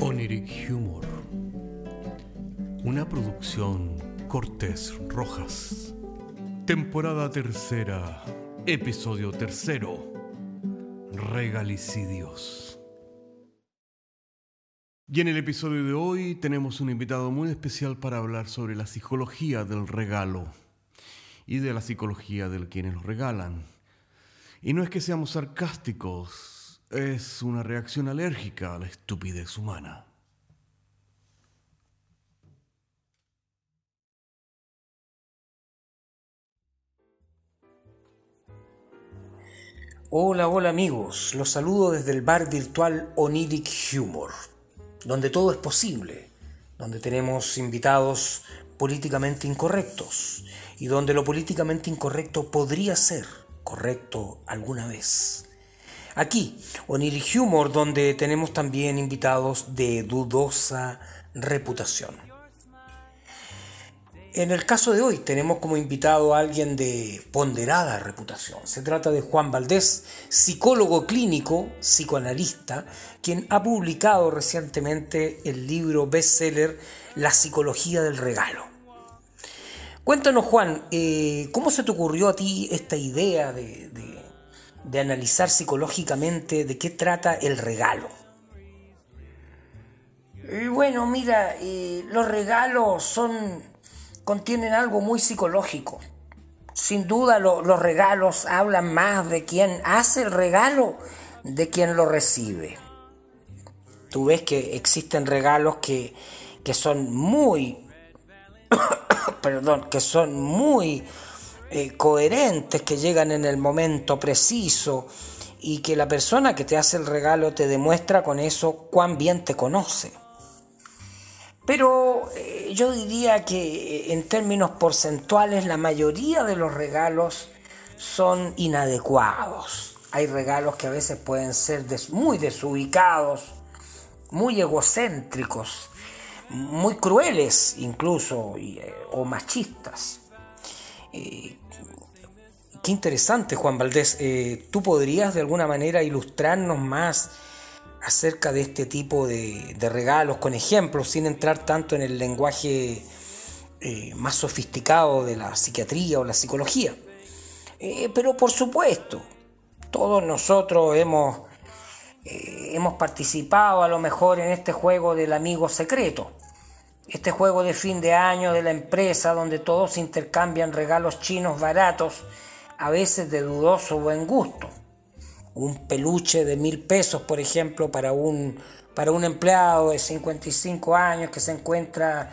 Oniric Humor. Una producción Cortés Rojas. Temporada tercera, episodio tercero. Regalicidios. Y en el episodio de hoy tenemos un invitado muy especial para hablar sobre la psicología del regalo y de la psicología de quienes lo regalan. Y no es que seamos sarcásticos, es una reacción alérgica a la estupidez humana. Hola, hola amigos, los saludo desde el bar virtual Oniric Humor, donde todo es posible, donde tenemos invitados políticamente incorrectos y donde lo políticamente incorrecto podría ser correcto alguna vez. Aquí, Oniric Humor, donde tenemos también invitados de dudosa reputación. En el caso de hoy tenemos como invitado a alguien de ponderada reputación. Se trata de Juan Valdés, psicólogo clínico, psicoanalista, quien ha publicado recientemente el libro bestseller La psicología del regalo. Cuéntanos Juan, eh, ¿cómo se te ocurrió a ti esta idea de, analizar psicológicamente de qué trata el regalo? bueno, mira, los regalos son contienen algo muy psicológico. Sin duda los regalos hablan más de quien hace el regalo de quien lo recibe. Tú ves que existen regalos que, son muy, perdón, que son muy eh, coherentes, que llegan en el momento preciso y que la persona que te hace el regalo te demuestra con eso cuán bien te conoce. Pero eh, yo diría que eh, en términos porcentuales la mayoría de los regalos son inadecuados. Hay regalos que a veces pueden ser muy desubicados, muy egocéntricos, muy crueles incluso o machistas. Qué interesante, Juan Valdés. ¿Tú podrías de alguna manera ilustrarnos más? acerca de este tipo de, regalos con ejemplos, sin entrar tanto en el lenguaje eh, más sofisticado de la psiquiatría o la psicología. Eh, pero por supuesto, todos nosotros hemos, eh, hemos participado a lo mejor en este juego del amigo secreto, este juego de fin de año de la empresa donde todos intercambian regalos chinos baratos, a veces de dudoso buen gusto un peluche de mil pesos, por ejemplo, para un, para un empleado de 55 años que se encuentra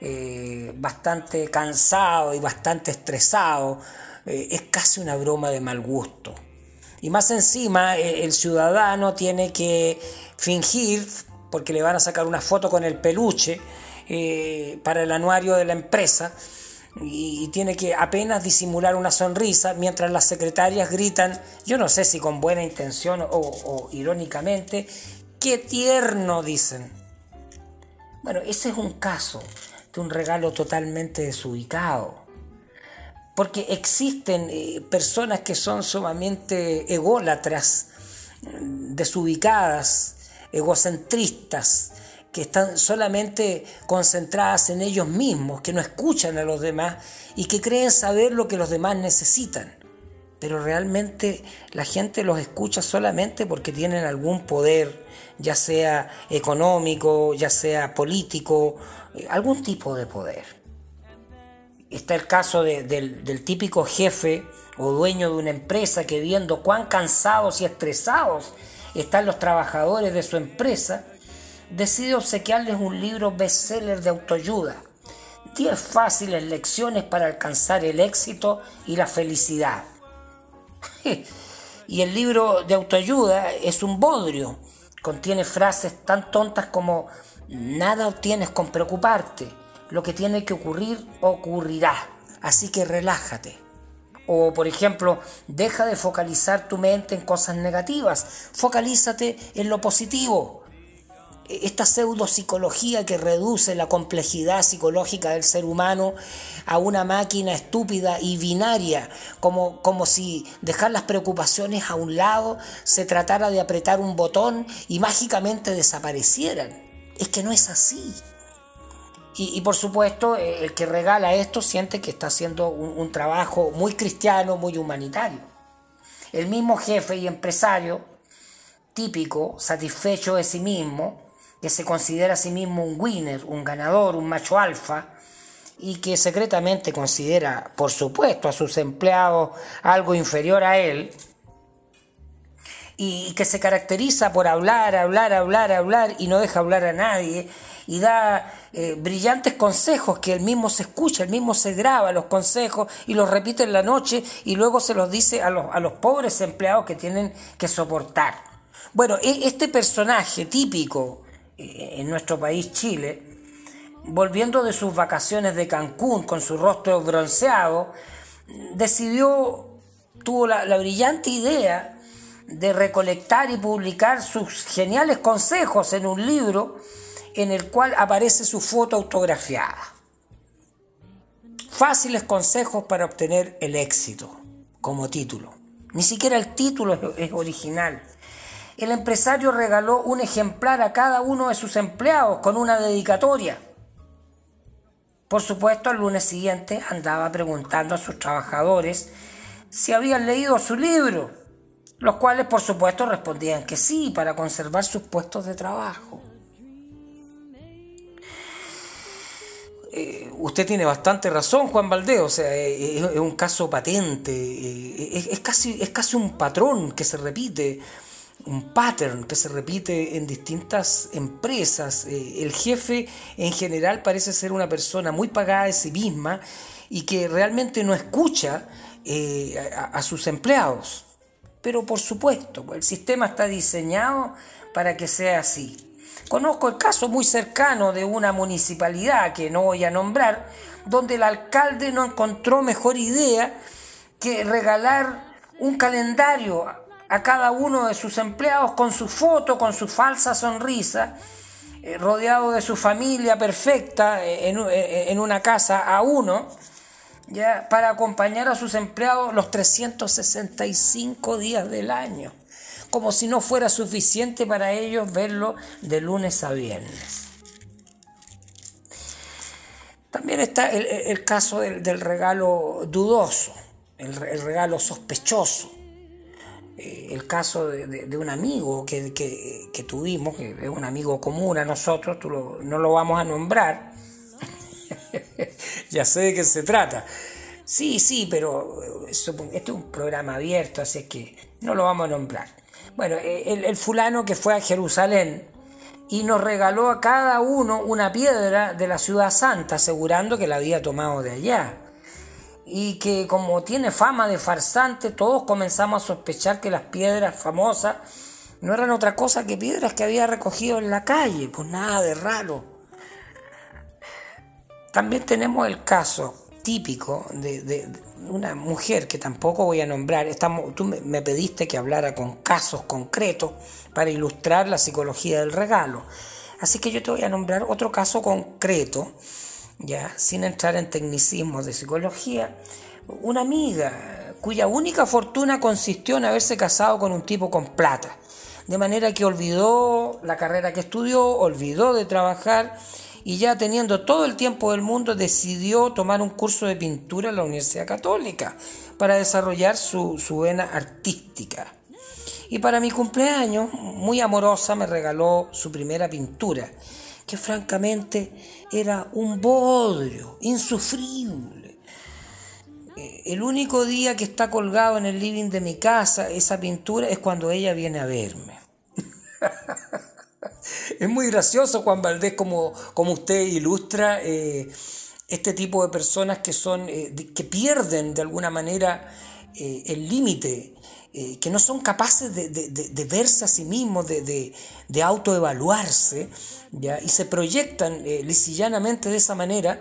eh, bastante cansado y bastante estresado, eh, es casi una broma de mal gusto. Y más encima, eh, el ciudadano tiene que fingir, porque le van a sacar una foto con el peluche para el anuario de la empresa, y tiene que apenas disimular una sonrisa mientras las secretarias gritan, yo no sé si con buena intención o, irónicamente, qué tierno dicen. Bueno, ese es un caso de un regalo totalmente desubicado. Porque existen eh, personas que son sumamente ególatras, desubicadas, egocentristas, que están solamente concentradas en ellos mismos, que no escuchan a los demás y que creen saber lo que los demás necesitan. Pero realmente la gente los escucha solamente porque tienen algún poder, ya sea económico, ya sea político, eh, algún tipo de poder. Está el caso del, del típico jefe o dueño de una empresa que viendo cuán cansados y estresados están los trabajadores de su empresa, decide obsequiarles un libro bestseller de autoayuda. 10 fáciles lecciones para alcanzar el éxito y la felicidad. y el libro de autoayuda es un bodrio. Contiene frases tan tontas como nada obtienes con preocuparte. Lo que tiene que ocurrir ocurrirá. Así que relájate. O, por ejemplo, deja de focalizar tu mente en cosas negativas. Focalízate en lo positivo esta pseudopsicología que reduce la complejidad psicológica del ser humano a una máquina estúpida y binaria, como, como si dejar las preocupaciones a un lado se tratara de apretar un botón y mágicamente desaparecieran. es que no es así. Y, por supuesto, eh, el que regala esto siente que está haciendo un, trabajo muy cristiano, muy humanitario. El mismo jefe y empresario típico, satisfecho de sí mismo, que se considera a sí mismo un winner, un ganador, un macho alfa, y que secretamente considera, por supuesto, a sus empleados algo inferior a él, y que se caracteriza por hablar, hablar, hablar, hablar y no deja hablar a nadie y da eh, brillantes consejos que él mismo se escucha, él mismo se graba los consejos y los repite en la noche y luego se los dice a los, a los pobres empleados que tienen que soportar. Bueno, e, este personaje típico en nuestro país Chile, volviendo de sus vacaciones de Cancún con su rostro bronceado, decidió, tuvo la, la brillante idea de recolectar y publicar sus geniales consejos en un libro en el cual aparece su foto autografiada. Fáciles consejos para obtener el éxito, como título. Ni siquiera el título es original. El empresario regaló un ejemplar a cada uno de sus empleados con una dedicatoria. Por supuesto, el lunes siguiente andaba preguntando a sus trabajadores si habían leído su libro los cuales por supuesto respondían que sí para conservar sus puestos de trabajo. Eh, usted tiene bastante razón, Juan Valdés, o sea, eh, es, un caso patente, eh, es, casi, es casi un patrón que se repite, un pattern que se repite en distintas empresas. el jefe en general parece ser una persona muy pagada de sí misma y que realmente no escucha a sus empleados. Pero por supuesto, el sistema está diseñado para que sea así. Conozco el caso muy cercano de una municipalidad que no voy a nombrar, donde el alcalde no encontró mejor idea que regalar un calendario a cada uno de sus empleados con su foto, con su falsa sonrisa, eh, rodeado de su familia perfecta eh, eh, en, una casa a uno, ya para acompañar a sus empleados los 365 días del año, como si no fuera suficiente para ellos verlo de lunes a viernes. También está el, caso del, regalo dudoso, el, regalo sospechoso. Eh, el caso de, un amigo que, tuvimos, que es un amigo común a nosotros, no lo vamos a nombrar, ya sé de qué se trata. Sí, sí, pero este es un programa abierto, así que no lo vamos a nombrar. Bueno, eh, el, fulano que fue a Jerusalén y nos regaló a cada uno una piedra de la ciudad santa, asegurando que la había tomado de allá. Y que como tiene fama de farsante, todos comenzamos a sospechar que las piedras famosas no eran otra cosa que piedras que había recogido en la calle, pues nada de raro. También tenemos el caso típico de, una mujer que tampoco voy a nombrar. Estamos, tú me pediste que hablara con casos concretos para ilustrar la psicología del regalo. Así que yo te voy a nombrar otro caso concreto, ya sin entrar en tecnicismos de psicología. Una amiga cuya única fortuna consistió en haberse casado con un tipo con plata. De manera que olvidó la carrera que estudió, olvidó de trabajar y ya teniendo todo el tiempo del mundo decidió tomar un curso de pintura en la Universidad Católica para desarrollar su, vena artística. Y para mi cumpleaños, muy amorosa, me regaló su primera pintura, que francamente era un bodrio, insufrible. Eh, el único día que está colgado en el living de mi casa esa pintura es cuando ella viene a verme. es muy gracioso Juan Valdés como, como usted ilustra eh, este tipo de personas que son eh, que pierden de alguna manera el límite que no son capaces de, verse a sí mismos, de, autoevaluarse, ¿ya? y se proyectan lisillanamente de esa manera,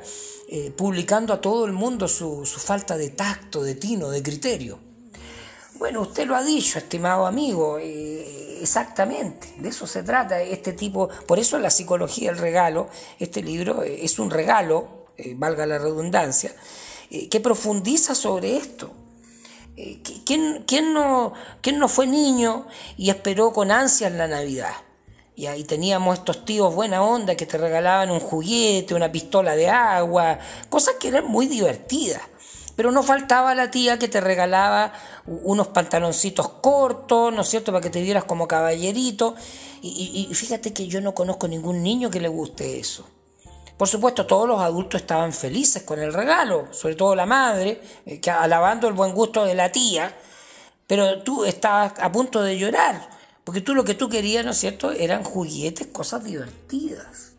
publicando a todo el mundo su, su falta de tacto, de tino, de criterio. Bueno, usted lo ha dicho, estimado amigo, eh, exactamente, de eso se trata este tipo, por eso la psicología del regalo, este libro eh, es un regalo, eh, valga la redundancia, que profundiza sobre esto. ¿Quién, quién, no, ¿Quién no fue niño y esperó con ansias la Navidad? Y ahí teníamos estos tíos buena onda que te regalaban un juguete, una pistola de agua, cosas que eran muy divertidas. Pero no faltaba la tía que te regalaba unos pantaloncitos cortos, ¿no es cierto?, para que te vieras como caballerito. Y, fíjate que yo no conozco ningún niño que le guste eso. Por supuesto, todos los adultos estaban felices con el regalo, sobre todo la madre, eh, que alabando el buen gusto de la tía, pero tú estabas a punto de llorar, porque tú lo que tú querías, ¿no es cierto?, eran juguetes, cosas divertidas.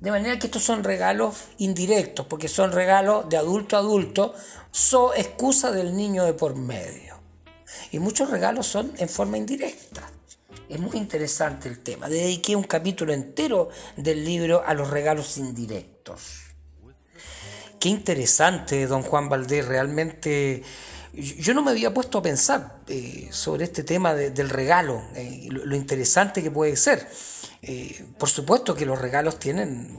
De manera que estos son regalos indirectos, porque son regalos de adulto a adulto, son excusa del niño de por medio. Y muchos regalos son en forma indirecta. Es muy interesante el tema. Dediqué un capítulo entero del libro a los regalos indirectos. Qué interesante, don Juan Valdés, realmente yo no me había puesto a pensar eh, sobre este tema del regalo, eh, lo, interesante que puede ser. Eh, por supuesto que los regalos tienen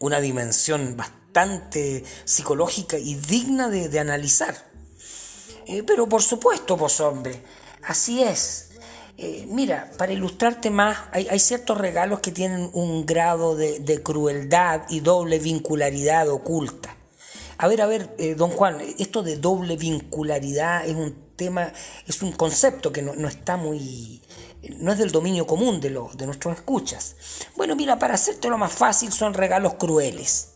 una dimensión bastante psicológica y digna de, analizar. pero por supuesto, pues hombre, así es. Mira, para ilustrarte más, hay, ciertos regalos que tienen un grado de crueldad y doble vincularidad oculta. A ver, a ver, eh, don Juan, esto de doble vincularidad es un tema, es un concepto que no, está muy, no es del dominio común de, de nuestros escuchas. Bueno, mira, para hacértelo más fácil son regalos crueles,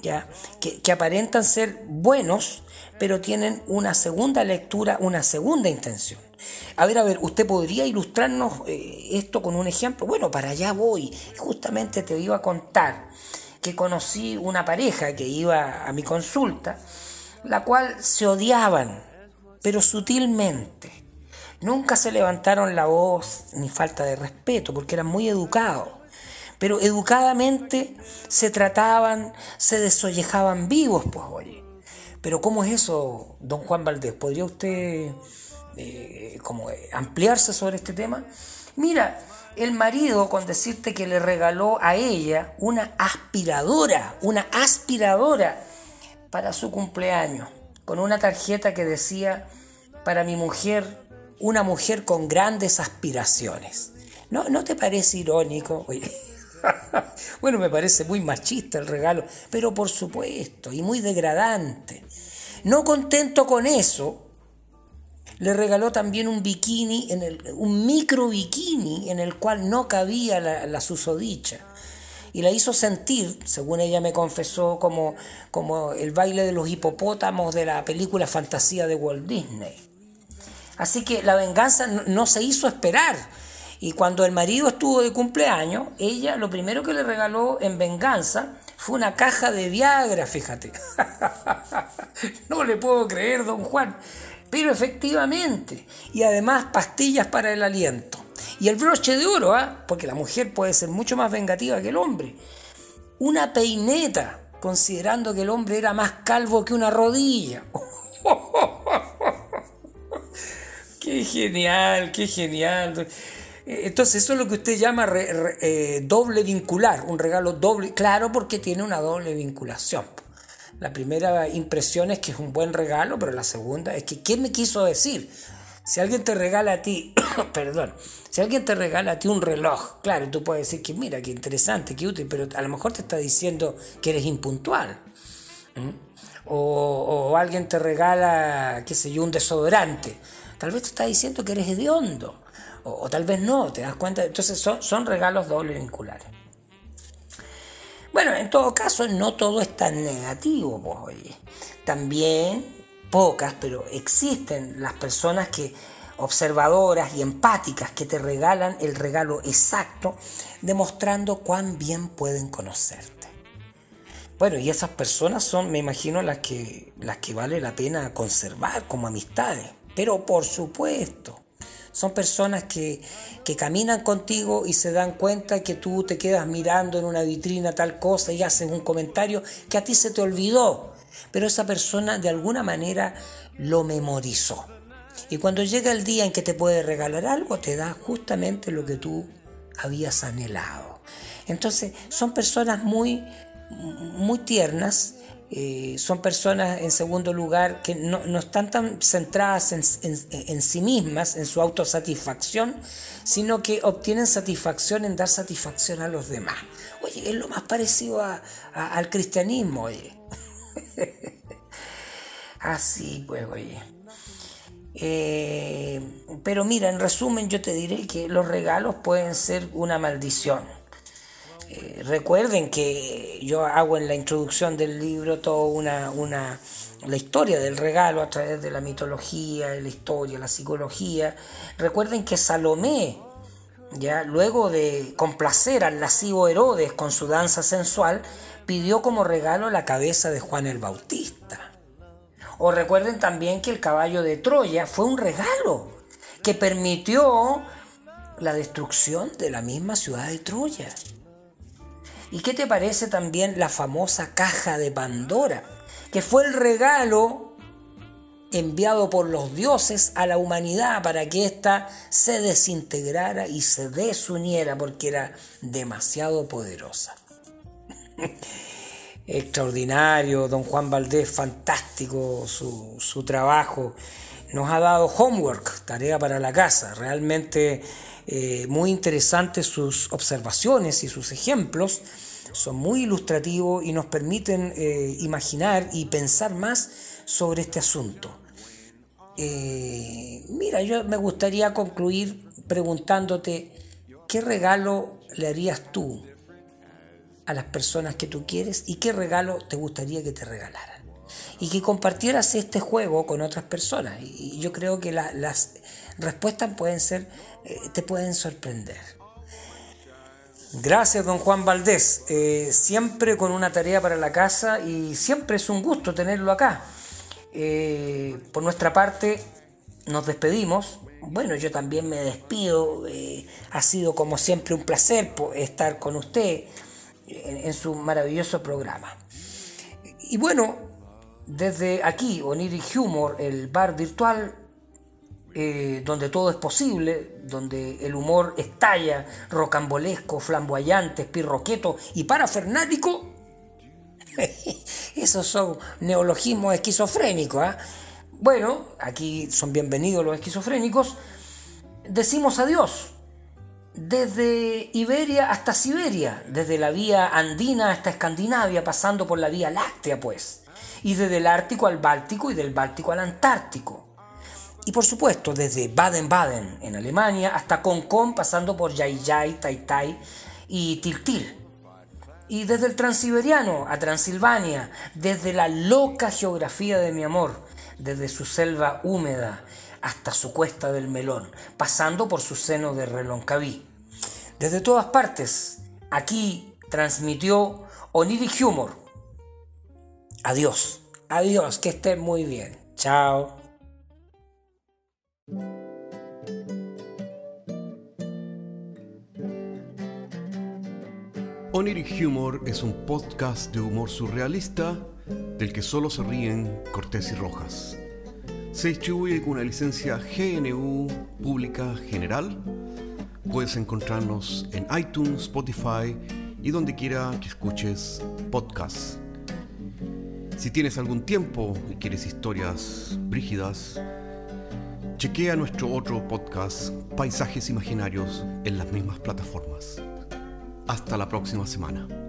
¿ya? Que, aparentan ser buenos, pero tienen una segunda lectura, una segunda intención. A ver, a ver, ¿usted podría ilustrarnos eh, esto con un ejemplo? Bueno, para allá voy. Justamente te iba a contar que conocí una pareja que iba a mi consulta, la cual se odiaban, pero sutilmente. Nunca se levantaron la voz ni falta de respeto, porque eran muy educados. Pero educadamente se trataban, se desollejaban vivos, pues oye. Pero ¿cómo es eso, don Juan Valdés? ¿Podría usted eh, como ampliarse sobre este tema? Mira, el marido con decirte que le regaló a ella una aspiradora, una aspiradora para su cumpleaños, con una tarjeta que decía, para mi mujer, una mujer con grandes aspiraciones. ¿No, ¿no te parece irónico? bueno, me parece muy machista el regalo, pero por supuesto, y muy degradante. No contento con eso, le regaló también un bikini, un micro bikini en el cual no cabía la, susodicha. Y la hizo sentir, según ella me confesó, como, como el baile de los hipopótamos de la película Fantasía de Walt Disney. Así que la venganza no se hizo esperar. Y cuando el marido estuvo de cumpleaños, ella lo primero que le regaló en venganza fue una caja de Viagra, fíjate. no le puedo creer, don Juan. Pero efectivamente, y además pastillas para el aliento. Y el broche de oro, ¿ah? porque la mujer puede ser mucho más vengativa que el hombre. Una peineta, considerando que el hombre era más calvo que una rodilla. ¡Qué genial, qué genial! Entonces, eso es lo que usted llama eh, doble vincular, un regalo doble, claro, porque tiene una doble vinculación. La primera impresión es que es un buen regalo, pero la segunda es que, ¿qué me quiso decir? Si alguien te regala a ti, perdón, si alguien te regala a ti un reloj, claro, tú puedes decir que mira, qué interesante, qué útil, pero a lo mejor te está diciendo que eres impuntual. O, alguien te regala, qué sé yo, un desodorante. Tal vez te está diciendo que eres hediondo. O, tal vez no, te das cuenta. Entonces son, son regalos doble vinculares. Bueno, en todo caso, no todo es tan negativo, pues, oye. También, pocas, pero existen las personas que observadoras y empáticas que te regalan el regalo exacto, demostrando cuán bien pueden conocerte. Bueno, y esas personas son, me imagino, las que, las que vale la pena conservar como amistades. Pero por supuesto, son personas que, caminan contigo y se dan cuenta que tú te quedas mirando en una vitrina tal cosa y haces un comentario que a ti se te olvidó. Pero esa persona de alguna manera lo memorizó. Y cuando llega el día en que te puede regalar algo, te da justamente lo que tú habías anhelado. Entonces, son personas muy, muy tiernas Eh, son personas, en segundo lugar, que no, están tan centradas en, sí mismas, en su autosatisfacción, sino que obtienen satisfacción en dar satisfacción a los demás. Oye, es lo más parecido al cristianismo, oye. Así pues, oye. Eh, pero mira, en resumen yo te diré que los regalos pueden ser una maldición. Eh, recuerden que yo hago en la introducción del libro toda una, una, la historia del regalo a través de la mitología, la historia, la psicología. Recuerden que Salomé, ya luego de complacer al lascivo Herodes con su danza sensual, pidió como regalo la cabeza de Juan el Bautista. O recuerden también que el caballo de Troya fue un regalo que permitió la destrucción de la misma ciudad de Troya. ¿Y qué te parece también la famosa caja de Pandora? Que fue el regalo enviado por los dioses a la humanidad para que ésta se desintegrara y se desuniera porque era demasiado poderosa. extraordinario, don Juan Valdés, fantástico su, trabajo. Nos ha dado homework, tarea para la casa, realmente eh, muy interesantes sus observaciones y sus ejemplos, son muy ilustrativos y nos permiten eh, imaginar y pensar más sobre este asunto. Eh, mira, yo me gustaría concluir preguntándote, ¿qué regalo le harías tú a las personas que tú quieres y qué regalo te gustaría que te regalaran. Y que compartieras este juego con otras personas. Y yo creo que las respuestas pueden ser, eh, te pueden sorprender. Gracias, don Juan Valdés. Eh, siempre con una tarea para la casa y siempre es un gusto tenerlo acá. Eh, por nuestra parte, nos despedimos. Bueno, yo también me despido. ha sido como siempre un placer estar con usted en, su maravilloso programa. Y bueno, desde aquí, Oniric Humor, el bar virtual, eh, donde todo es posible, donde el humor estalla, rocambolesco, flamboyante, espirroqueto y parafernático, esos son neologismos esquizofrénicos. ¿ah? Bueno, aquí son bienvenidos los esquizofrénicos. Decimos adiós desde Iberia hasta Siberia, desde la vía andina hasta Escandinavia, pasando por la vía láctea, pues, y desde el Ártico al Báltico y del Báltico al Antártico. Y por supuesto, desde Baden-Baden en Alemania hasta Concón, pasando por Yai-Yai, Tai-Tai y Tiltil. Y desde el Transiberiano a Transilvania, desde la loca geografía de mi amor, desde su selva húmeda hasta su cuesta del melón, pasando por su seno de Reloncaví. Desde todas partes, aquí transmitió Oniric Humor. Adiós, adiós, que estén muy bien. Chao. Oniric Humor es un podcast de humor surrealista del que solo se ríen Cortés y Rojas. Se distribuye con una licencia GNU Pública General. Puedes encontrarnos en iTunes, Spotify y donde quiera que escuches podcasts. Si tienes algún tiempo y quieres historias brígidas, chequea nuestro otro podcast, Paisajes Imaginarios, en las mismas plataformas. Hasta la próxima semana.